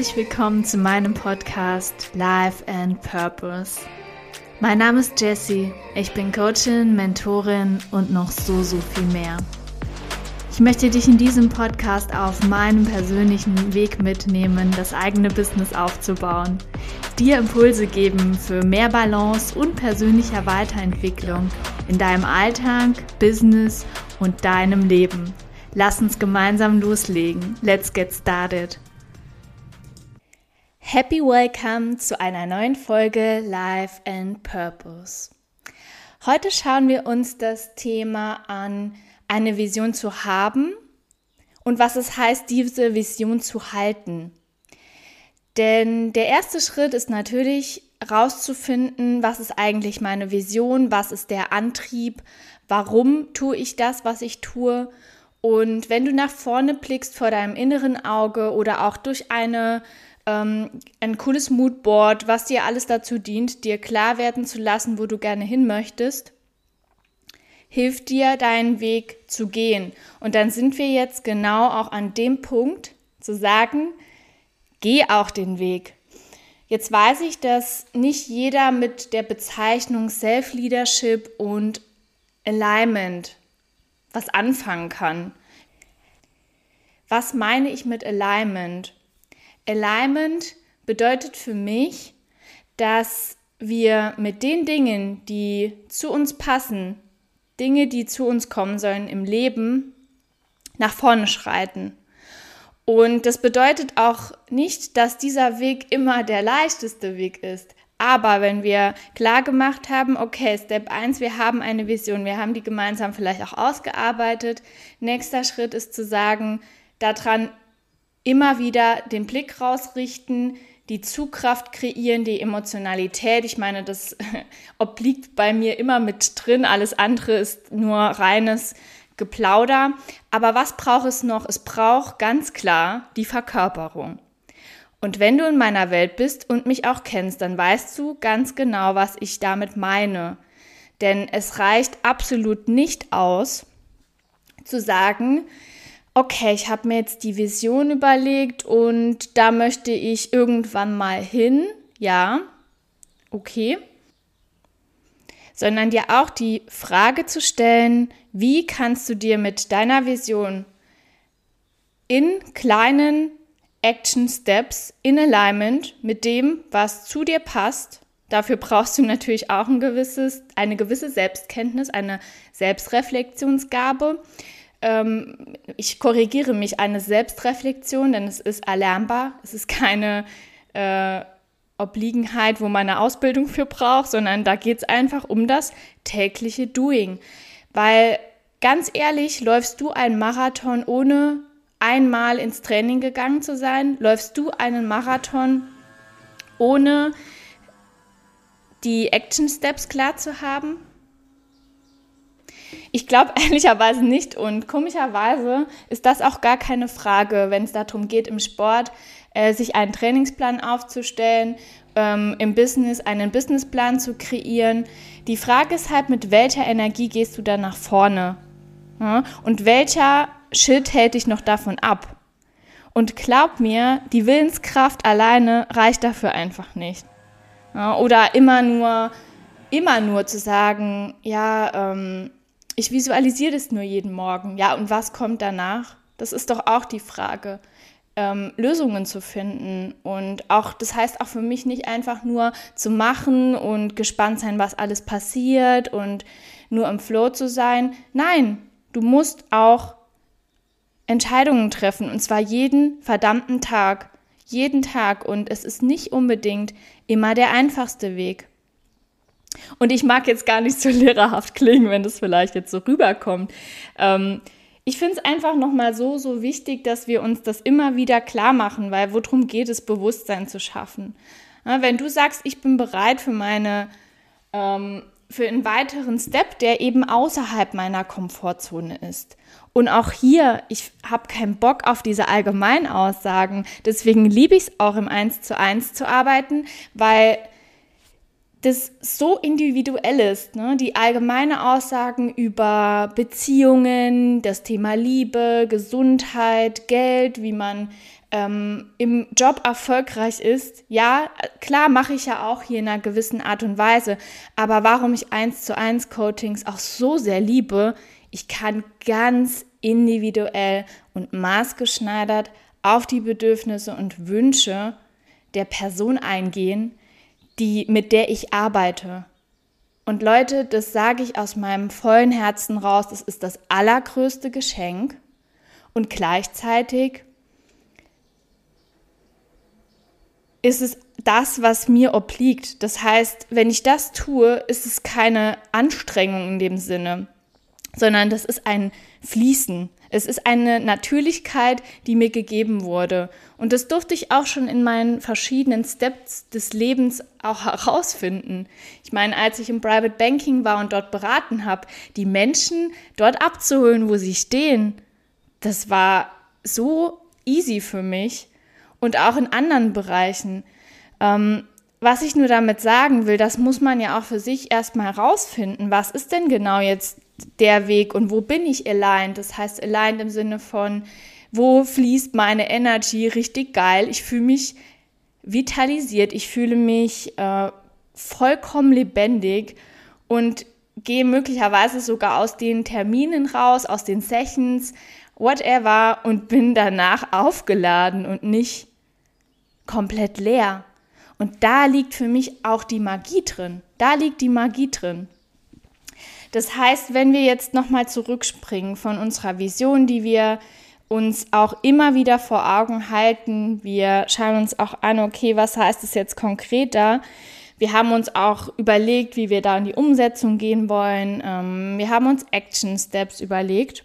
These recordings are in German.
herzlich willkommen zu meinem Podcast Life and Purpose. Mein Name ist Jessie, ich bin Coachin, Mentorin und noch so, so viel mehr. Ich möchte dich in diesem Podcast auf meinem persönlichen Weg mitnehmen, das eigene Business aufzubauen, dir Impulse geben für mehr Balance und persönlicher Weiterentwicklung in deinem Alltag, Business und deinem Leben. Lass uns gemeinsam loslegen. Let's get started. Happy Welcome zu einer neuen Folge Life and Purpose. Heute schauen wir uns das Thema an, eine Vision zu haben und was es heißt, diese Vision zu halten. Denn der erste Schritt ist natürlich herauszufinden, was ist eigentlich meine Vision, was ist der Antrieb, warum tue ich das, was ich tue. Und wenn du nach vorne blickst vor deinem inneren Auge oder auch durch eine ähm, ein cooles Moodboard, was dir alles dazu dient, dir klar werden zu lassen, wo du gerne hin möchtest, hilft dir, deinen Weg zu gehen. Und dann sind wir jetzt genau auch an dem Punkt zu sagen, geh auch den Weg. Jetzt weiß ich, dass nicht jeder mit der Bezeichnung Self-Leadership und Alignment was anfangen kann. Was meine ich mit Alignment? Alignment bedeutet für mich, dass wir mit den Dingen, die zu uns passen, Dinge, die zu uns kommen sollen im Leben, nach vorne schreiten. Und das bedeutet auch nicht, dass dieser Weg immer der leichteste Weg ist. Aber wenn wir klar gemacht haben, okay, Step 1, wir haben eine Vision, wir haben die gemeinsam vielleicht auch ausgearbeitet. Nächster Schritt ist zu sagen, daran immer wieder den Blick rausrichten, die Zugkraft kreieren, die Emotionalität. Ich meine, das obliegt bei mir immer mit drin. Alles andere ist nur reines Geplauder. Aber was braucht es noch? Es braucht ganz klar die Verkörperung. Und wenn du in meiner Welt bist und mich auch kennst, dann weißt du ganz genau, was ich damit meine. Denn es reicht absolut nicht aus, zu sagen, okay, ich habe mir jetzt die Vision überlegt und da möchte ich irgendwann mal hin. Ja, okay. Sondern dir auch die Frage zu stellen, wie kannst du dir mit deiner Vision in kleinen Action Steps in Alignment mit dem, was zu dir passt. Dafür brauchst du natürlich auch ein gewisses, eine gewisse Selbstkenntnis, eine Selbstreflexionsgabe ähm, ich korrigiere mich, eine Selbstreflexion, denn es ist erlernbar, es ist keine äh, Obliegenheit, wo man eine Ausbildung für braucht, sondern da geht es einfach um das tägliche Doing. Weil ganz ehrlich, läufst du einen Marathon ohne einmal ins Training gegangen zu sein? Läufst du einen Marathon ohne die Action Steps klar zu haben? Ich glaube ehrlicherweise nicht und komischerweise ist das auch gar keine Frage, wenn es darum geht, im Sport äh, sich einen Trainingsplan aufzustellen, ähm, im Business einen Businessplan zu kreieren. Die Frage ist halt, mit welcher Energie gehst du da nach vorne? Ja? Und welcher Shit hält dich noch davon ab? Und glaub mir, die Willenskraft alleine reicht dafür einfach nicht. Ja? Oder immer nur, immer nur zu sagen, ja, ähm, ich visualisiere das nur jeden Morgen. Ja, und was kommt danach? Das ist doch auch die Frage. Ähm, Lösungen zu finden. Und auch, das heißt auch für mich nicht einfach nur zu machen und gespannt sein, was alles passiert und nur im Flow zu sein. Nein, du musst auch Entscheidungen treffen und zwar jeden verdammten Tag. Jeden Tag. Und es ist nicht unbedingt immer der einfachste Weg. Und ich mag jetzt gar nicht so lehrerhaft klingen, wenn das vielleicht jetzt so rüberkommt. Ähm, ich finde es einfach nochmal so, so wichtig, dass wir uns das immer wieder klar machen, weil worum geht es, Bewusstsein zu schaffen. Ja, wenn du sagst, ich bin bereit für meine, ähm, für einen weiteren Step, der eben außerhalb meiner Komfortzone ist. Und auch hier, ich habe keinen Bock auf diese Allgemeinaussagen. Deswegen liebe ich es auch im Eins zu eins zu arbeiten, weil das so individuell ist. Ne? Die allgemeine Aussagen über Beziehungen, das Thema Liebe, Gesundheit, Geld, wie man ähm, im Job erfolgreich ist, ja, klar mache ich ja auch hier in einer gewissen Art und Weise, aber warum ich eins zu eins Coachings auch so sehr liebe, ich kann ganz individuell und maßgeschneidert auf die Bedürfnisse und Wünsche der Person eingehen, die, mit der ich arbeite. Und Leute, das sage ich aus meinem vollen Herzen raus, das ist das allergrößte Geschenk. Und gleichzeitig ist es das, was mir obliegt. Das heißt, wenn ich das tue, ist es keine Anstrengung in dem Sinne, sondern das ist ein Fließen. Es ist eine Natürlichkeit, die mir gegeben wurde. Und das durfte ich auch schon in meinen verschiedenen Steps des Lebens auch herausfinden. Ich meine, als ich im Private Banking war und dort beraten habe, die Menschen dort abzuholen, wo sie stehen, das war so easy für mich und auch in anderen Bereichen. Ähm, was ich nur damit sagen will, das muss man ja auch für sich erstmal herausfinden. Was ist denn genau jetzt der Weg und wo bin ich aligned? Das heißt, aligned im Sinne von, wo fließt meine Energy richtig geil? Ich fühle mich vitalisiert, ich fühle mich äh, vollkommen lebendig und gehe möglicherweise sogar aus den Terminen raus, aus den Sessions, whatever und bin danach aufgeladen und nicht komplett leer. Und da liegt für mich auch die Magie drin. Da liegt die Magie drin. Das heißt, wenn wir jetzt nochmal zurückspringen von unserer Vision, die wir uns auch immer wieder vor Augen halten, wir schauen uns auch an, okay, was heißt es jetzt konkreter? Wir haben uns auch überlegt, wie wir da in die Umsetzung gehen wollen. Ähm, wir haben uns Action Steps überlegt.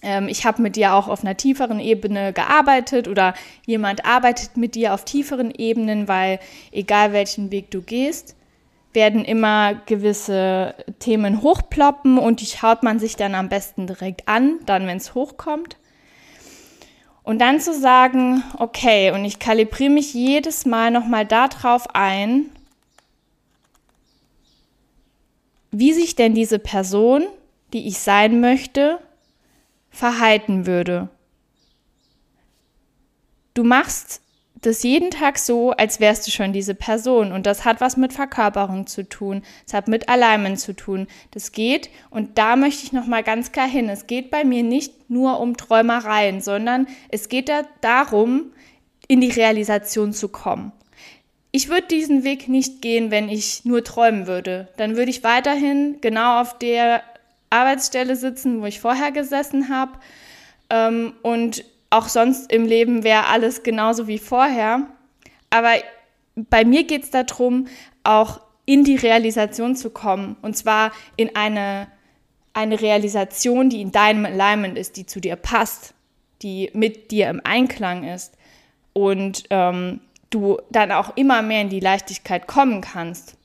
Ähm, ich habe mit dir auch auf einer tieferen Ebene gearbeitet oder jemand arbeitet mit dir auf tieferen Ebenen, weil egal welchen Weg du gehst, werden immer gewisse Themen hochploppen und die schaut man sich dann am besten direkt an, dann wenn es hochkommt. Und dann zu sagen, okay, und ich kalibriere mich jedes Mal nochmal darauf ein, wie sich denn diese Person, die ich sein möchte, verhalten würde. Du machst das jeden Tag so, als wärst du schon diese Person. Und das hat was mit Verkörperung zu tun. Es hat mit Alignment zu tun. Das geht, und da möchte ich nochmal ganz klar hin. Es geht bei mir nicht nur um Träumereien, sondern es geht da darum, in die Realisation zu kommen. Ich würde diesen Weg nicht gehen, wenn ich nur träumen würde. Dann würde ich weiterhin genau auf der Arbeitsstelle sitzen, wo ich vorher gesessen habe. Ähm, und auch sonst im Leben wäre alles genauso wie vorher. Aber bei mir geht es darum, auch in die Realisation zu kommen. Und zwar in eine, eine Realisation, die in deinem Alignment ist, die zu dir passt, die mit dir im Einklang ist. Und ähm, du dann auch immer mehr in die Leichtigkeit kommen kannst.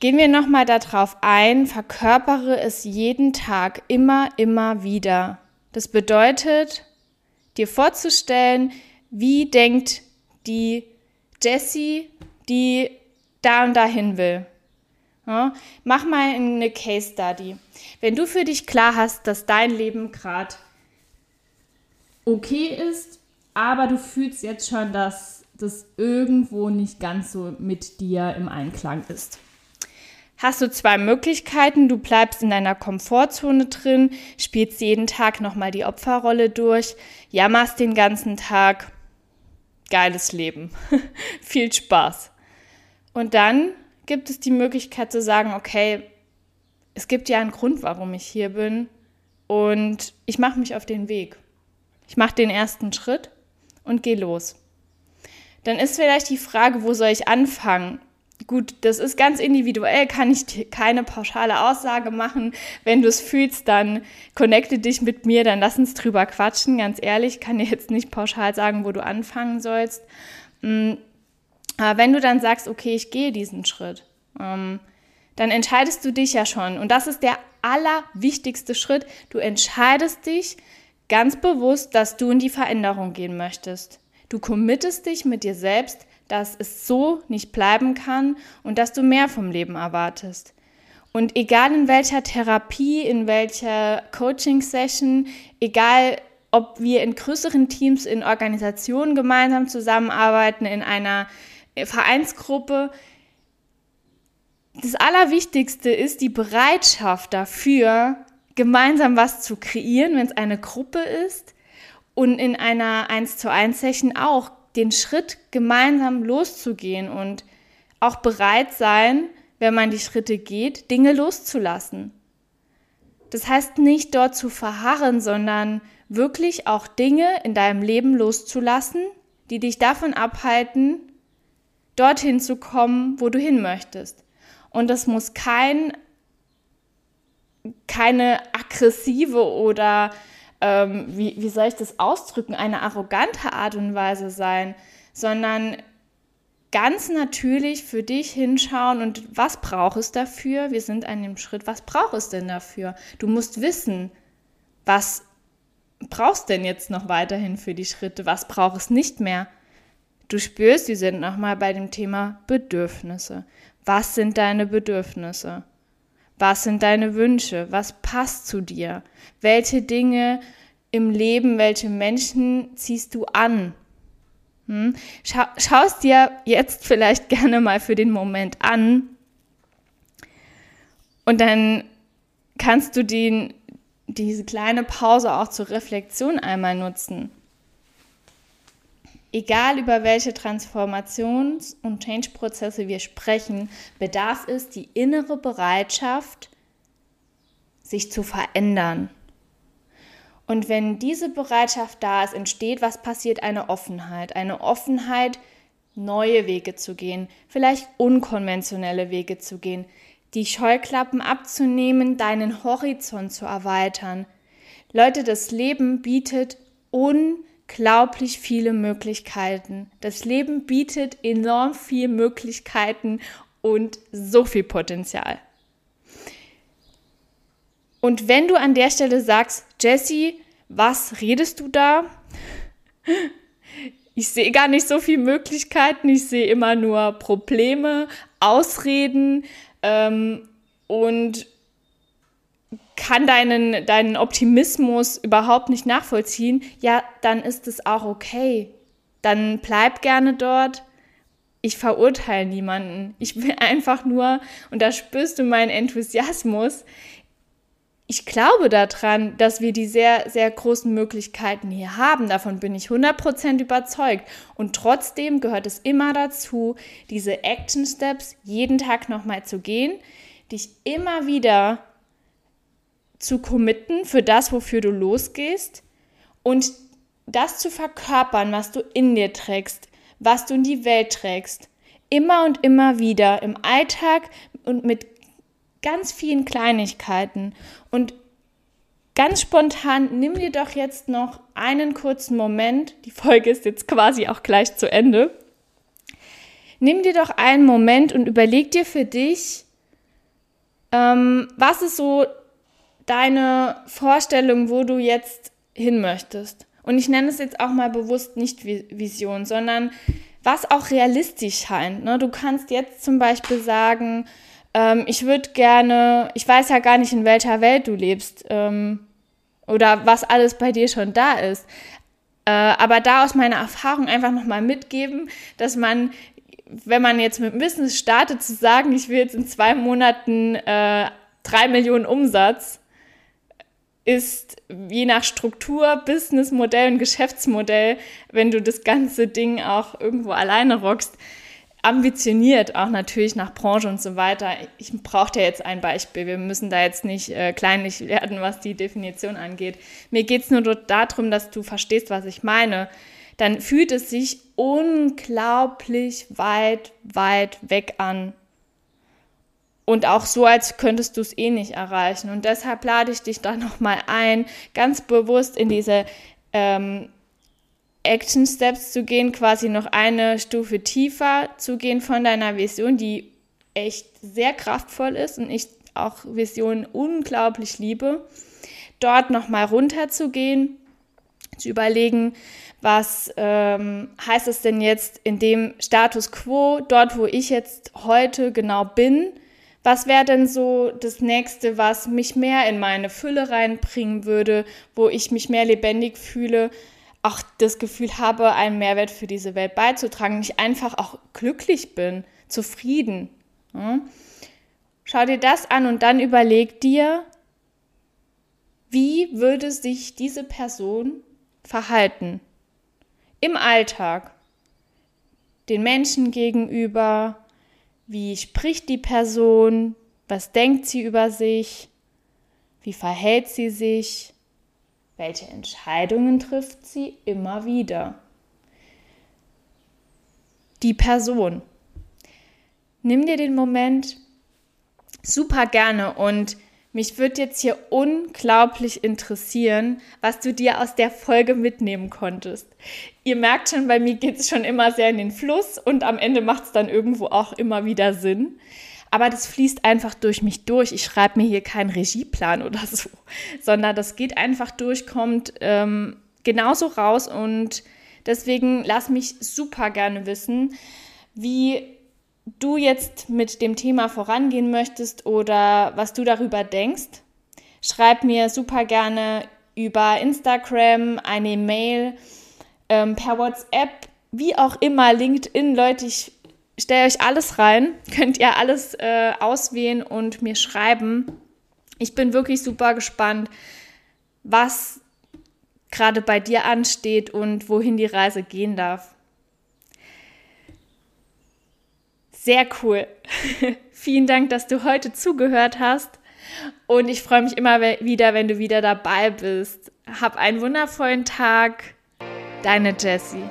Gehen wir nochmal darauf ein, verkörpere es jeden Tag immer, immer wieder. Das bedeutet, dir vorzustellen, wie denkt die Jessie, die da und dahin will. Ja, mach mal eine Case Study. Wenn du für dich klar hast, dass dein Leben gerade okay ist, aber du fühlst jetzt schon, dass das irgendwo nicht ganz so mit dir im Einklang ist hast du zwei Möglichkeiten. Du bleibst in deiner Komfortzone drin, spielst jeden Tag nochmal die Opferrolle durch, jammerst den ganzen Tag. Geiles Leben. Viel Spaß. Und dann gibt es die Möglichkeit zu sagen, okay, es gibt ja einen Grund, warum ich hier bin und ich mache mich auf den Weg. Ich mache den ersten Schritt und gehe los. Dann ist vielleicht die Frage, wo soll ich anfangen? Gut, das ist ganz individuell, kann ich keine pauschale Aussage machen. Wenn du es fühlst, dann connecte dich mit mir, dann lass uns drüber quatschen. Ganz ehrlich, kann dir jetzt nicht pauschal sagen, wo du anfangen sollst. Mm, aber wenn du dann sagst, okay, ich gehe diesen Schritt, ähm, dann entscheidest du dich ja schon. Und das ist der allerwichtigste Schritt. Du entscheidest dich ganz bewusst, dass du in die Veränderung gehen möchtest. Du committest dich mit dir selbst, dass es so nicht bleiben kann und dass du mehr vom Leben erwartest. Und egal in welcher Therapie, in welcher Coaching-Session, egal ob wir in größeren Teams, in Organisationen gemeinsam zusammenarbeiten, in einer Vereinsgruppe. Das Allerwichtigste ist die Bereitschaft dafür, gemeinsam was zu kreieren, wenn es eine Gruppe ist und in einer 1 zu 1 Session auch den Schritt gemeinsam loszugehen und auch bereit sein, wenn man die Schritte geht, Dinge loszulassen. Das heißt nicht dort zu verharren, sondern wirklich auch Dinge in deinem Leben loszulassen, die dich davon abhalten, dorthin zu kommen, wo du hin möchtest. Und das muss kein, keine aggressive oder, ähm, wie, wie soll ich das ausdrücken, eine arrogante Art und Weise sein, sondern ganz natürlich für dich hinschauen und was braucht es dafür? Wir sind an dem Schritt, was braucht es denn dafür? Du musst wissen, was brauchst denn jetzt noch weiterhin für die Schritte? Was braucht es nicht mehr? Du spürst, wir sind nochmal bei dem Thema Bedürfnisse. Was sind deine Bedürfnisse? Was sind deine Wünsche? Was passt zu dir? Welche Dinge im Leben, welche Menschen ziehst du an? Hm? Schau, schaust dir jetzt vielleicht gerne mal für den Moment an und dann kannst du den diese kleine Pause auch zur Reflexion einmal nutzen. Egal über welche Transformations- und Change-Prozesse wir sprechen, bedarf es die innere Bereitschaft, sich zu verändern. Und wenn diese Bereitschaft da ist, entsteht, was passiert? Eine Offenheit. Eine Offenheit, neue Wege zu gehen, vielleicht unkonventionelle Wege zu gehen, die Scheuklappen abzunehmen, deinen Horizont zu erweitern. Leute, das Leben bietet unglaublich viele Möglichkeiten. Das Leben bietet enorm viele Möglichkeiten und so viel Potenzial. Und wenn du an der Stelle sagst, Jesse, was redest du da? Ich sehe gar nicht so viele Möglichkeiten, ich sehe immer nur Probleme, Ausreden, ähm, und kann deinen, deinen Optimismus überhaupt nicht nachvollziehen, ja, dann ist es auch okay. Dann bleib gerne dort. Ich verurteile niemanden. Ich will einfach nur, und da spürst du meinen Enthusiasmus, ich glaube daran, dass wir die sehr, sehr großen Möglichkeiten hier haben. Davon bin ich 100% überzeugt. Und trotzdem gehört es immer dazu, diese Action Steps jeden Tag nochmal zu gehen, dich immer wieder zu committen für das, wofür du losgehst und das zu verkörpern, was du in dir trägst, was du in die Welt trägst. Immer und immer wieder im Alltag und mit ganz vielen Kleinigkeiten. Und ganz spontan, nimm dir doch jetzt noch einen kurzen Moment. Die Folge ist jetzt quasi auch gleich zu Ende. Nimm dir doch einen Moment und überleg dir für dich, ähm, was ist so deine Vorstellung, wo du jetzt hin möchtest. Und ich nenne es jetzt auch mal bewusst nicht Vision, sondern was auch realistisch scheint. Ne? Du kannst jetzt zum Beispiel sagen, ähm, ich würde gerne, ich weiß ja gar nicht, in welcher Welt du lebst ähm, oder was alles bei dir schon da ist. Äh, aber da aus meiner Erfahrung einfach nochmal mitgeben, dass man, wenn man jetzt mit Business startet, zu sagen, ich will jetzt in zwei Monaten äh, drei Millionen Umsatz, ist je nach Struktur, Businessmodell und Geschäftsmodell, wenn du das ganze Ding auch irgendwo alleine rockst, ambitioniert, auch natürlich nach Branche und so weiter. Ich brauche da jetzt ein Beispiel. Wir müssen da jetzt nicht äh, kleinlich werden, was die Definition angeht. Mir geht es nur darum, dass du verstehst, was ich meine. Dann fühlt es sich unglaublich weit, weit weg an. Und auch so, als könntest du es eh nicht erreichen. Und deshalb lade ich dich da nochmal ein, ganz bewusst in diese ähm, Action Steps zu gehen, quasi noch eine Stufe tiefer zu gehen von deiner Vision, die echt sehr kraftvoll ist und ich auch Visionen unglaublich liebe. Dort nochmal runter zu gehen, zu überlegen, was ähm, heißt es denn jetzt in dem Status quo, dort wo ich jetzt heute genau bin, Was wäre denn so das nächste, was mich mehr in meine Fülle reinbringen würde, wo ich mich mehr lebendig fühle, auch das Gefühl habe, einen Mehrwert für diese Welt beizutragen, ich einfach auch glücklich bin, zufrieden. Ja? Schau dir das an und dann überleg dir, wie würde sich diese Person verhalten im Alltag, den Menschen gegenüber, wie spricht die Person, was denkt sie über sich, wie verhält sie sich, welche Entscheidungen trifft sie immer wieder. Die Person. Nimm dir den Moment super gerne und mich würde jetzt hier unglaublich interessieren, was du dir aus der Folge mitnehmen konntest. Ihr merkt schon, bei mir geht es schon immer sehr in den Fluss und am Ende macht es dann irgendwo auch immer wieder Sinn. Aber das fließt einfach durch mich durch. Ich schreibe mir hier keinen Regieplan oder so, sondern das geht einfach durch, kommt ähm, genauso raus und deswegen lass mich super gerne wissen, wie du jetzt mit dem Thema vorangehen möchtest oder was du darüber denkst, schreib mir super gerne über Instagram, eine Mail, ähm, per WhatsApp, wie auch immer, LinkedIn, Leute, ich stelle euch alles rein, könnt ihr alles äh, auswählen und mir schreiben. Ich bin wirklich super gespannt, was gerade bei dir ansteht und wohin die Reise gehen darf. Sehr cool. Vielen Dank, dass du heute zugehört hast. Und ich freue mich immer wieder, wenn du wieder dabei bist. Hab einen wundervollen Tag. Deine Jessie.